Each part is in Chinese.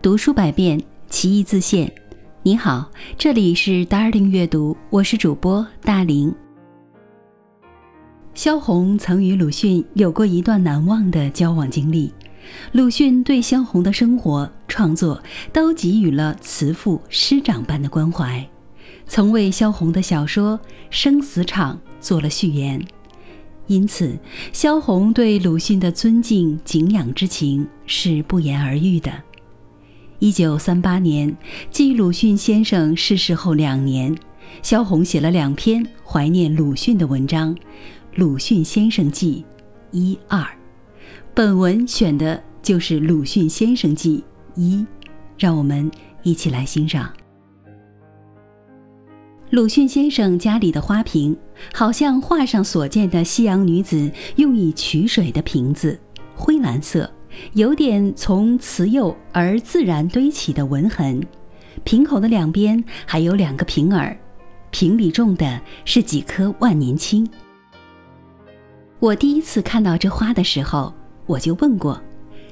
读书百遍，其义自现。你好，这里是 Darling 阅读，我是主播大林。萧红曾与鲁迅有过一段难忘的交往经历，鲁迅对萧红的生活创作都给予了慈父师长般的关怀，曾为萧红的小说《生死场》做了序言。因此，萧红对鲁迅的尊敬敬仰之情是不言而喻的。一九三八年，继鲁迅先生逝世后两年，萧红写了两篇怀念鲁迅的文章，《鲁迅先生记》一二。本文选的就是《鲁迅先生记》一，让我们一起来欣赏。鲁迅先生家里的花瓶，好像画上所见的西洋女子用以取水的瓶子，灰蓝色。有点从慈幼而自然堆起的纹痕，瓶口的两边还有两个瓶耳，瓶里种的是几棵万年青。我第一次看到这花的时候，我就问过，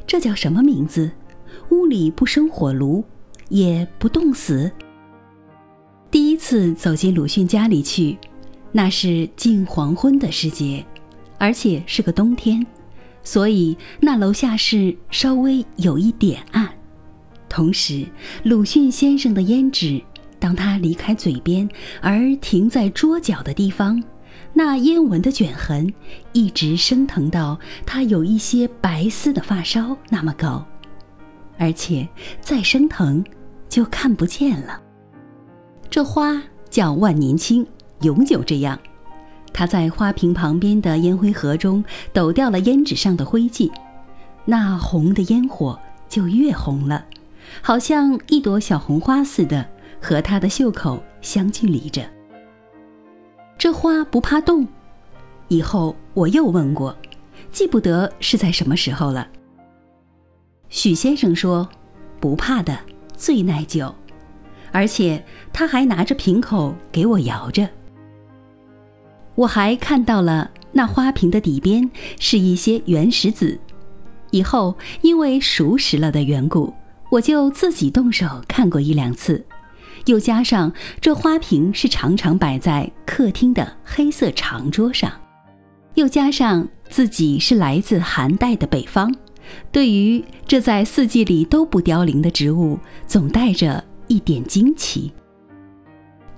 这叫什么名字？屋里不生火炉，也不冻死。第一次走进鲁迅家里去，那是近黄昏的时节，而且是个冬天。所以那楼下是稍微有一点暗，同时鲁迅先生的胭脂，当他离开嘴边而停在桌角的地方，那烟纹的卷痕一直升腾到他有一些白丝的发梢那么高，而且再升腾就看不见了。这花叫万年青，永久这样。他在花瓶旁边的烟灰盒中抖掉了胭脂上的灰烬，那红的烟火就越红了，好像一朵小红花似的，和他的袖口相距离着。这花不怕冻？以后我又问过，记不得是在什么时候了。许先生说，不怕的，最耐久，而且他还拿着瓶口给我摇着。我还看到了那花瓶的底边是一些原石子，以后因为熟识了的缘故，我就自己动手看过一两次。又加上这花瓶是常常摆在客厅的黑色长桌上，又加上自己是来自寒带的北方，对于这在四季里都不凋零的植物，总带着一点惊奇。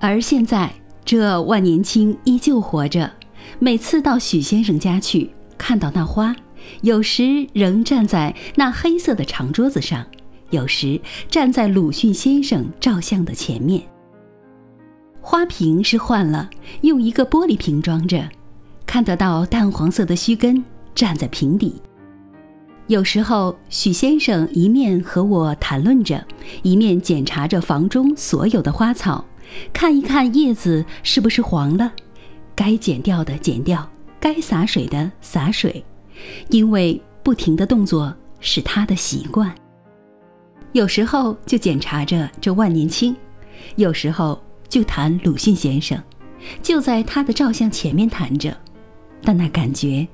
而现在。这万年青依旧活着。每次到许先生家去，看到那花，有时仍站在那黑色的长桌子上，有时站在鲁迅先生照相的前面。花瓶是换了，用一个玻璃瓶装着，看得到淡黄色的须根站在瓶底。有时候，许先生一面和我谈论着，一面检查着房中所有的花草。看一看叶子是不是黄了，该剪掉的剪掉，该洒水的洒水，因为不停的动作是他的习惯。有时候就检查着这万年青，有时候就谈鲁迅先生，就在他的照相前面谈着，但那感觉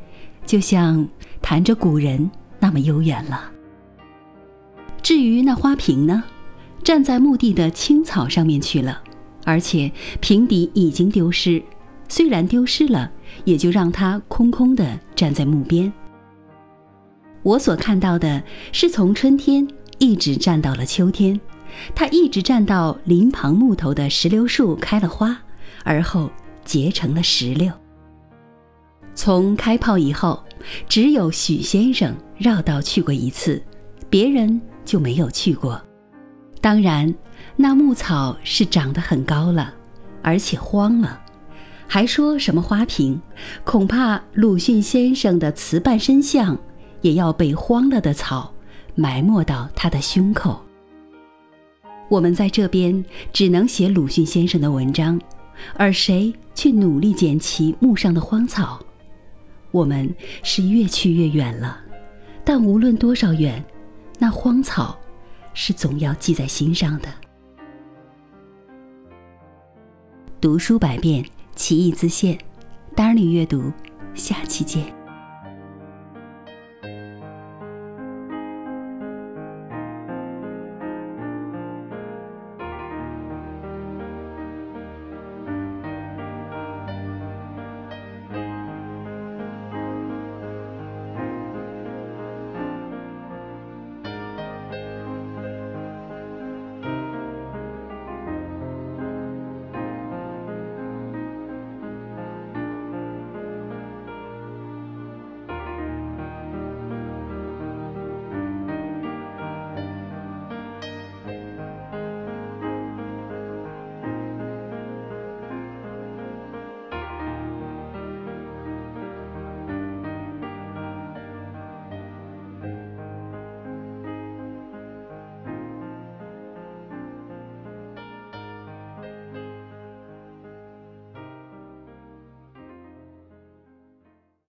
就像谈着古人那么悠远了。至于那花瓶呢，站在墓地的青草上面去了。而且瓶底已经丢失，虽然丢失了，也就让它空空的站在墓边。我所看到的是从春天一直站到了秋天，它一直站到林旁木头的石榴树开了花，而后结成了石榴。从开炮以后，只有许先生绕道去过一次，别人就没有去过。当然。那牧草是长得很高了，而且荒了，还说什么花瓶？恐怕鲁迅先生的瓷半身像也要被荒了的草埋没到他的胸口。我们在这边只能写鲁迅先生的文章，而谁去努力捡齐墓上的荒草？我们是越去越远了，但无论多少远，那荒草是总要记在心上的。读书百遍，其义自现。丹妮阅读，下期见。